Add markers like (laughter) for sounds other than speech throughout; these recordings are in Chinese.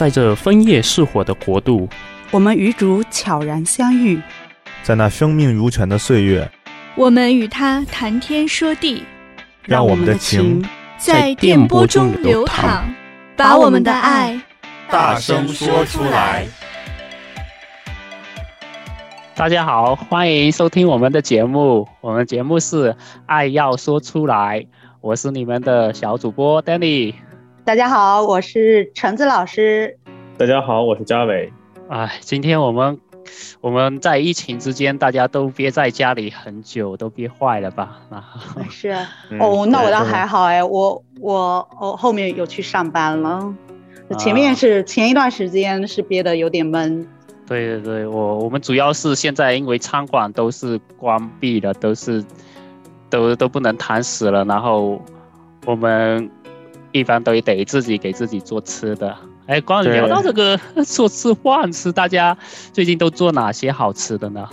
在这枫叶似火的国度，我们与主悄然相遇，在那生命如泉的岁月，我们与他谈天说地，让我们的情在电波中流淌，把我们的爱大声说出来。大家好，欢迎收听我们的节目。我们节目是《爱要说出来》，我是你们的小主播 Danny。大家好，我是橙子老师。大家好，我是嘉伟。哎，今天我们我们在疫情之间，大家都憋在家里很久，都憋坏了吧？是啊，(laughs) 哦，那我倒还好哎，我我我后面有去上班了，前面是前一段时间是憋得有点闷。对对对，我我们主要是现在因为餐馆都是关闭的，都是都都不能谈食了，然后我们。一般都得自己给自己做吃的。哎，光聊到这个 (laughs) 做吃饭吃，大家最近都做哪些好吃的呢？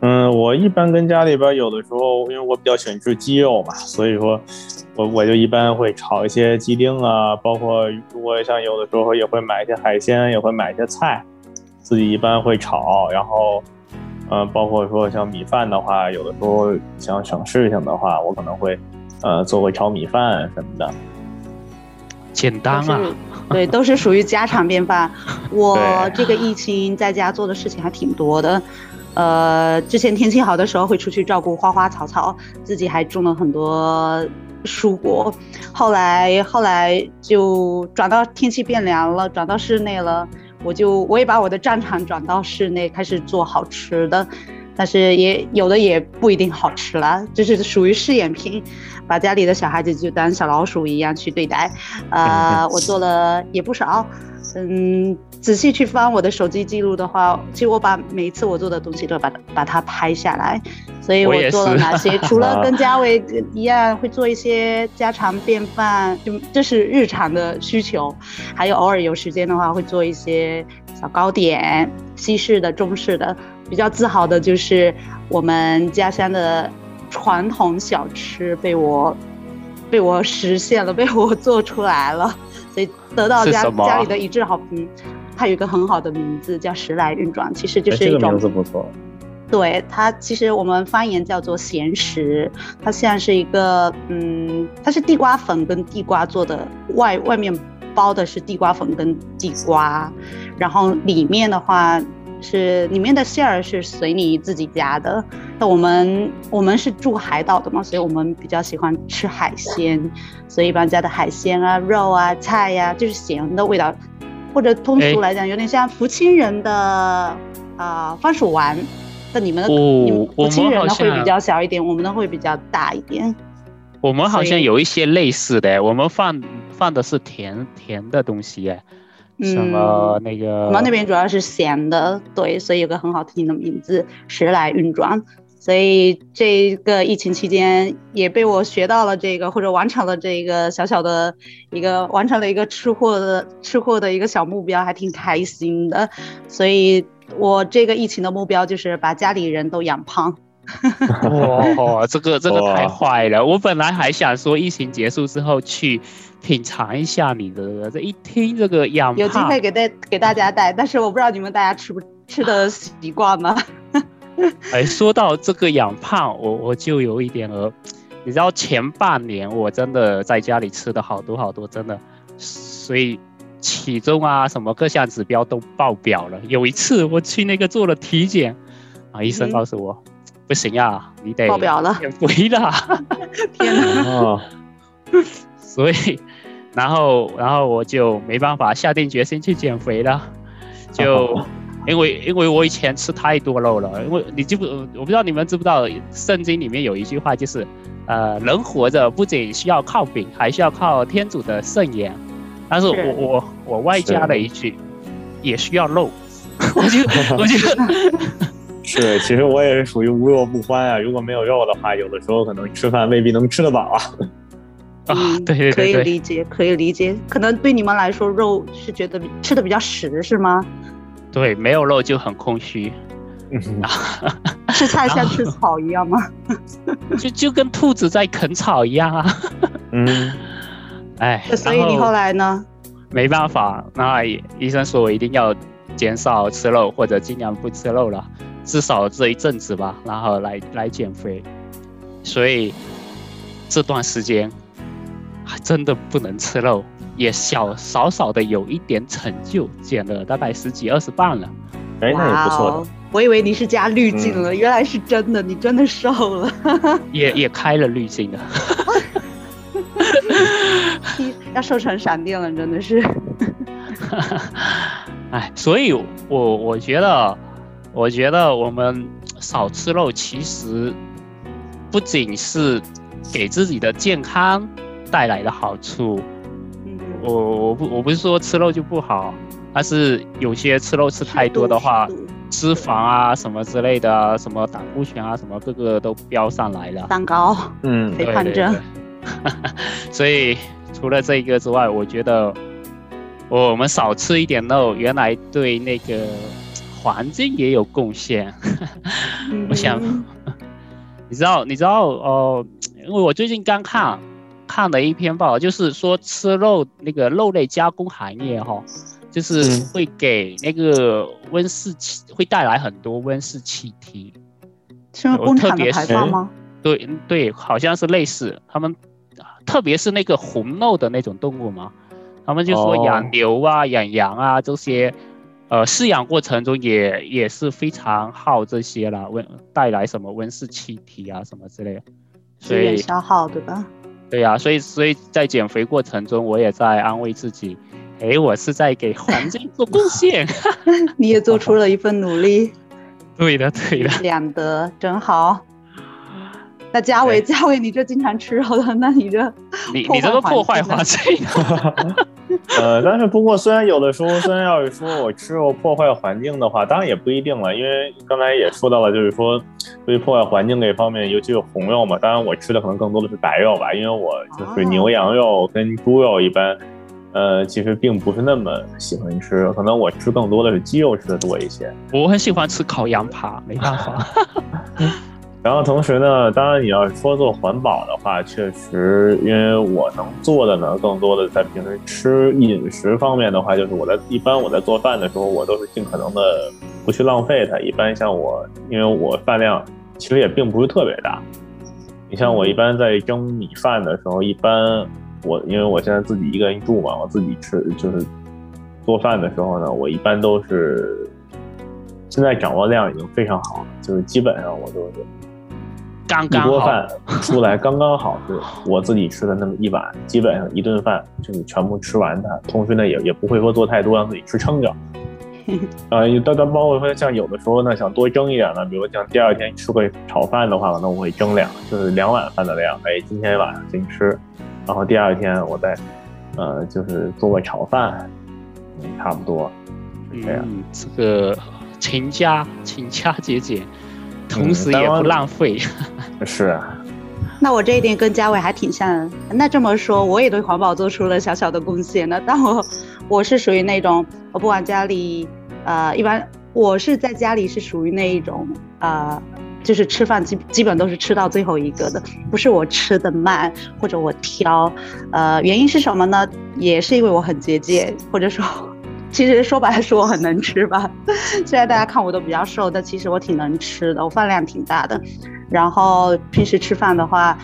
嗯，我一般跟家里边有的时候，因为我比较喜欢吃鸡肉嘛，所以说我我就一般会炒一些鸡丁啊，包括如果像有的时候也会买一些海鲜，也会买一些菜，自己一般会炒。然后，嗯，包括说像米饭的话，有的时候想省事情的话，我可能会。呃，做个炒米饭什么的，简单啊，对，都是属于家常便饭。我这个疫情在家做的事情还挺多的，呃，之前天气好的时候会出去照顾花花草草，自己还种了很多蔬果。后来后来就转到天气变凉了，转到室内了，我就我也把我的战场转到室内，开始做好吃的。但是也有的也不一定好吃了，就是属于试验品，把家里的小孩子就当小老鼠一样去对待。呃，(laughs) 我做了也不少，嗯，仔细去翻我的手机记录的话，其实我把每一次我做的东西都把它把它拍下来。所以我做了哪些？(laughs) 除了跟嘉伟一样会做一些家常便饭，就这是日常的需求，还有偶尔有时间的话会做一些小糕点，西式的、中式的。比较自豪的就是我们家乡的传统小吃被我被我实现了，被我做出来了，所以得到家家里的一致好评。它有一个很好的名字叫时来运转，其实就是一种。这个名字不错。对，它其实我们方言叫做咸食，它像是一个嗯，它是地瓜粉跟地瓜做的，外外面包的是地瓜粉跟地瓜，然后里面的话。是里面的馅儿是随你自己加的。那我们我们是住海岛的嘛，所以我们比较喜欢吃海鲜，所以一般加的海鲜啊、肉啊、菜呀、啊，就是咸的味道，或者通俗来讲，有点像福清人的啊、呃、番薯丸。那你们的、哦、你们福清人的会比较小一点，我们的会比较大一点。我们好像有一些类似的，我们放放的是甜甜的东西哎。什么那个？我们那边主要是咸的，对，所以有个很好听的名字“时来运转”。所以这个疫情期间也被我学到了这个，或者完成了这个小小的一个，完成了一个吃货的吃货的一个小目标，还挺开心的。所以我这个疫情的目标就是把家里人都养胖。(laughs) 哇，这个这个太坏了！我本来还想说疫情结束之后去。品尝一下你的，这一听这个养胖，有机会给带给大家带，但是我不知道你们大家吃不吃的习惯吗？(laughs) 哎，说到这个养胖，我我就有一点呃，你知道前半年我真的在家里吃的好多好多，真的，所以体重啊什么各项指标都爆表了。有一次我去那个做了体检，啊，医生告诉我，嗯、不行啊，你得爆表了，减肥了。(laughs) (laughs) 天哪！哦所以，然后，然后我就没办法下定决心去减肥了，就因为因为我以前吃太多肉了，因为你知不，我不知道你们知不知道，圣经里面有一句话就是，呃，人活着不仅需要靠饼，还需要靠天主的圣言。但是我是我我外加了一句，也需要肉。我 (laughs) 就我就，是，其实我也是属于无肉不欢啊。如果没有肉的话，有的时候可能吃饭未必能吃得饱啊。(laughs) 啊，对对对，可以理解，可以理解。可能对你们来说，肉是觉得吃的比较实，是吗？对，没有肉就很空虚。嗯 (laughs) 吃菜像吃草一样吗？(laughs) 就就跟兔子在啃草一样啊。嗯，哎，所以你后来呢？没办法，那医生说我一定要减少吃肉，或者尽量不吃肉了，至少这一阵子吧，然后来来减肥。所以这段时间还真的不能吃肉，也小少少的有一点成就，减了大概十几二十磅了。哎，那也不错的。我以为你是加滤镜了，嗯，原来是真的，你真的瘦了。(laughs) 也也开了滤镜了。(laughs) 要瘦成闪电了，真的是。(laughs) 哎，所以我我觉得，我觉得我们少吃肉，其实不仅是给自己的健康带来的好处。嗯，我我不我不是说吃肉就不好，但是有些吃肉吃太多的话，脂肪啊什么之类的啊，什么胆固醇啊什么，各个都飙上来了。蛋糕，嗯，肥胖症。(laughs) 所以。除了这一个之外，我觉得我们少吃一点肉，原来对那个环境也有贡献。(laughs) 我想，(laughs) 你知道，你知道，哦、呃，因为我最近刚看看了一篇报道，就是说吃肉那个肉类加工行业哈，就是会给那个温室气，会带来很多温室气体。是工厂的排放吗？对对，好像是类似他们。特别是那个红肉的那种动物嘛，他们就说养牛啊、oh. 养羊啊这些，呃，饲养过程中也也是非常耗这些了，温带来什么温室气体啊什么之类的，所以消耗对吧？对呀、啊，所以所以在减肥过程中，我也在安慰自己，哎，我是在给环境做贡献，(laughs) (laughs) 你也做出了一份努力，(laughs) 对的对的，两得真好。那嘉伟，嘉伟，你这经常吃肉的，那你这你你这个破坏环境。呃，但是不过，虽然有的时候，虽然要是说我吃肉破坏环境的话，当然也不一定了，因为刚才也说到了，就是说对于破坏环境这方面，尤其是红肉嘛，当然我吃的可能更多的是白肉吧，因为我就是牛羊肉跟猪肉一般，呃，其实并不是那么喜欢吃，可能我吃更多的是鸡肉吃的多一些。我很喜欢吃烤羊扒，没办法。(laughs) 然后同时呢，当然你要说做环保的话，确实，因为我能做的呢，更多的在平时吃饮食方面的话，就是我在一般我在做饭的时候，我都是尽可能的不去浪费它。一般像我，因为我饭量其实也并不是特别大。你像我一般在蒸米饭的时候，一般我因为我现在自己一个人住嘛，我自己吃就是做饭的时候呢，我一般都是现在掌握量已经非常好了，就是基本上我都是。刚刚一锅饭出来刚刚好，是我自己吃的那么一碗，基本上一顿饭就是全部吃完它。同时呢，也也不会说做太多，让自己吃撑着。(laughs) 啊、呃，但但包括说像有的时候呢，想多蒸一点呢，比如像第二天吃个炒饭的话，可能我会蒸两，就是两碗饭的量。哎，今天晚上先吃，然后第二天我再，呃，就是做个炒饭，嗯，差不多是这样。嗯，这个勤加勤加节俭。同时也不浪费，嗯、是啊。那我这一点跟嘉伟还挺像的。那这么说，我也对环保做出了小小的贡献呢。但我我是属于那种，我不管家里，呃，一般我是在家里是属于那一种，呃，就是吃饭基基本都是吃到最后一个的。不是我吃的慢，或者我挑，呃，原因是什么呢？也是因为我很节俭，或者说。其实说白了，是我很能吃吧。虽然大家看我都比较瘦，但其实我挺能吃的，我饭量挺大的。然后平时吃饭的话，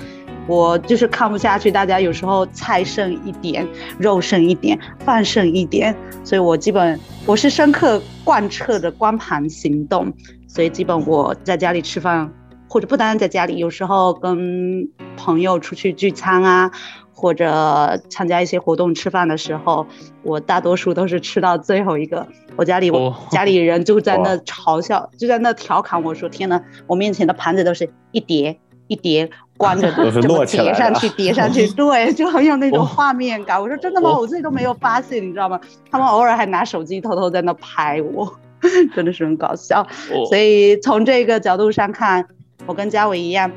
我就是看不下去，大家有时候菜剩一点，肉剩一点，饭剩一点，所以我基本我是深刻贯彻的光盘行动。所以基本我在家里吃饭，或者不单单在家里，有时候跟朋友出去聚餐啊。或者参加一些活动吃饭的时候，我大多数都是吃到最后一个。我家里我家里人就在那嘲笑，就在那调侃我说：“天呐，我面前的盘子都是一叠一叠关着 (laughs) 的，怎么叠上去叠上去？对，就很有那种画面感。”我说：“真的吗？我自己都没有发现，你知道吗？他们偶尔还拿手机偷偷在那拍我，(laughs) 真的是很搞笑。所以从这个角度上看，我跟嘉伟一样。”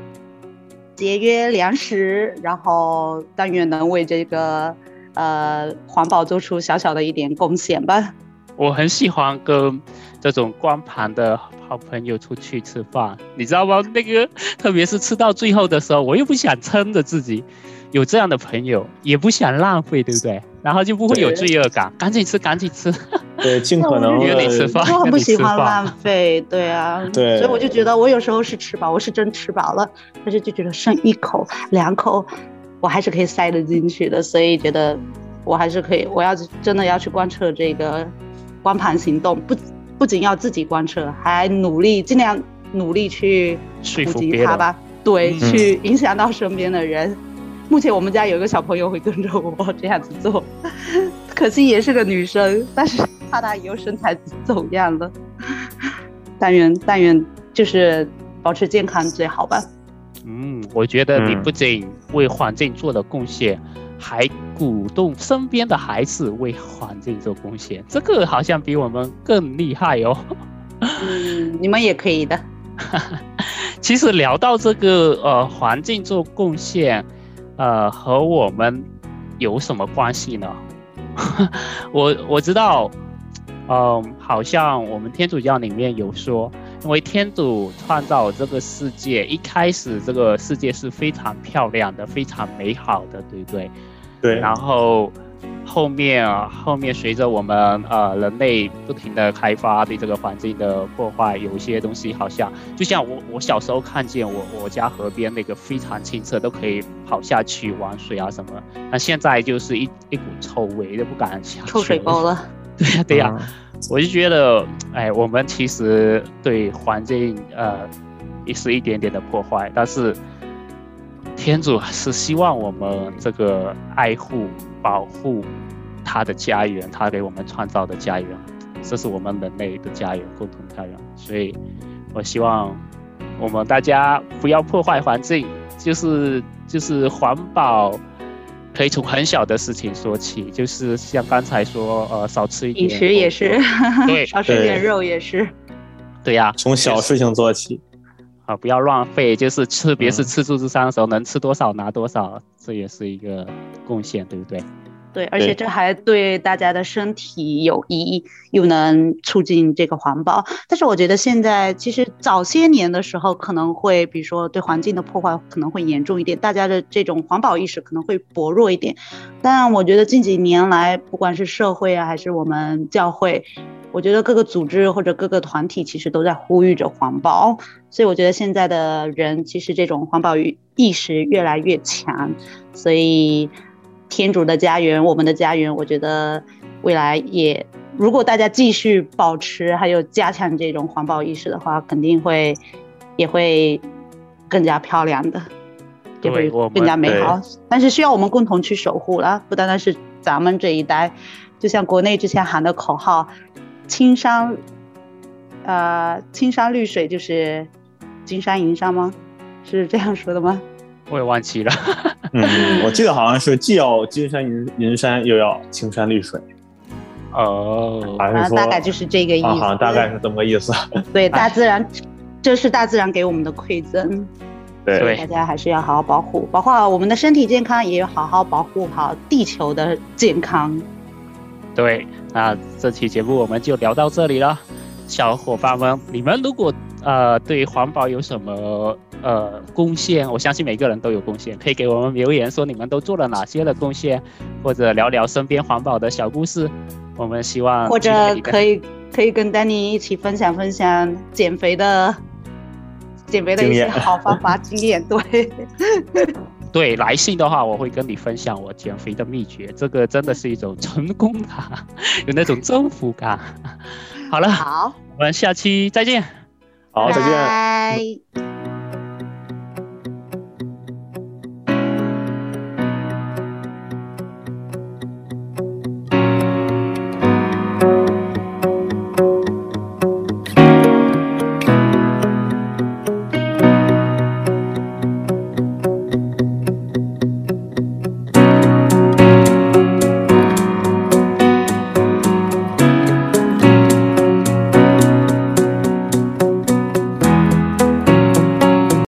节约粮食，然后但愿能为这个呃环保做出小小的一点贡献吧。我很喜欢跟这种光盘的好朋友出去吃饭，你知道吗？那个特别是吃到最后的时候，我又不想撑着自己，有这样的朋友也不想浪费，对不对？然后就不会有罪恶感，赶紧吃，赶紧吃。对，尽可能约你吃饭。我很不喜欢浪费，对啊。对。所以我就觉得，我有时候是吃饱，我是真吃饱了，但是就觉得剩一口、两口，我还是可以塞得进去的，所以觉得我还是可以。我要真的要去贯彻这个光盘行动，不不仅要自己贯彻，还努力尽量努力去普及它吧。对，嗯、去影响到身边的人。目前我们家有一个小朋友会跟着我这样子做，(laughs) 可惜也是个女生，但是怕她以后身材走样了。(laughs) 但愿但愿就是保持健康最好吧。嗯，我觉得你不仅为环境做了贡献，嗯、还鼓动身边的孩子为环境做贡献，这个好像比我们更厉害哦。嗯，(laughs) 你们也可以的。(laughs) 其实聊到这个呃环境做贡献。呃，和我们有什么关系呢？(laughs) 我我知道，嗯、呃，好像我们天主教里面有说，因为天主创造这个世界，一开始这个世界是非常漂亮的，非常美好的，对不对？对。然后。后面啊，后面随着我们呃人类不停的开发，对这个环境的破坏，有一些东西好像就像我我小时候看见我我家河边那个非常清澈，都可以跑下去玩水啊什么。那现在就是一一股臭味，都不敢下去。(laughs) 臭水沟了。对 (laughs) 呀对呀，我就觉得哎，我们其实对环境呃也是一点点的破坏，但是天主是希望我们这个爱护。保护他的家园，他给我们创造的家园，这是我们人类的家园，共同家园。所以，我希望我们大家不要破坏环境，就是就是环保，可以从很小的事情说起，就是像刚才说，呃，少吃一点，饮食也是，对，少吃点肉也是，对呀，从小事情做起，啊，不要浪费，就是吃，别是吃自助餐的时候，能吃多少拿多少。这也是一个贡献，对不对？对，而且这还对大家的身体有益，又能促进这个环保。但是我觉得现在其实早些年的时候可能会，比如说对环境的破坏可能会严重一点，大家的这种环保意识可能会薄弱一点。但我觉得近几年来，不管是社会啊，还是我们教会，我觉得各个组织或者各个团体其实都在呼吁着环保。所以我觉得现在的人其实这种环保意意识越来越强，所以天主的家园，我们的家园，我觉得未来也，如果大家继续保持还有加强这种环保意识的话，肯定会也会更加漂亮的，也会更加美好。但是需要我们共同去守护了，不单单是咱们这一代，就像国内之前喊的口号“青山”，呃，“青山绿水”就是。金山银山吗？是这样说的吗？我也忘记了。嗯，我记得好像是既要金山银银山，又要青山绿水。哦，还是说大概就是这个意思。好像大概是这么个意思。对，大自然，这是大自然给我们的馈赠。对，大家还是要好好保护，保护好我们的身体健康，也要好好保护好地球的健康。对，那这期节目我们就聊到这里了，小伙伴们，你们如果。呃，对环保有什么呃贡献？我相信每个人都有贡献，可以给我们留言说你们都做了哪些的贡献，或者聊聊身边环保的小故事。我们希望或者可以可以跟丹尼一起分享分享减肥的减肥的一些好方法经验。对 (laughs) 对，来信的话我会跟你分享我减肥的秘诀，这个真的是一种成功感，有那种征服感。(laughs) 好了，好，我们下期再见。好，再见。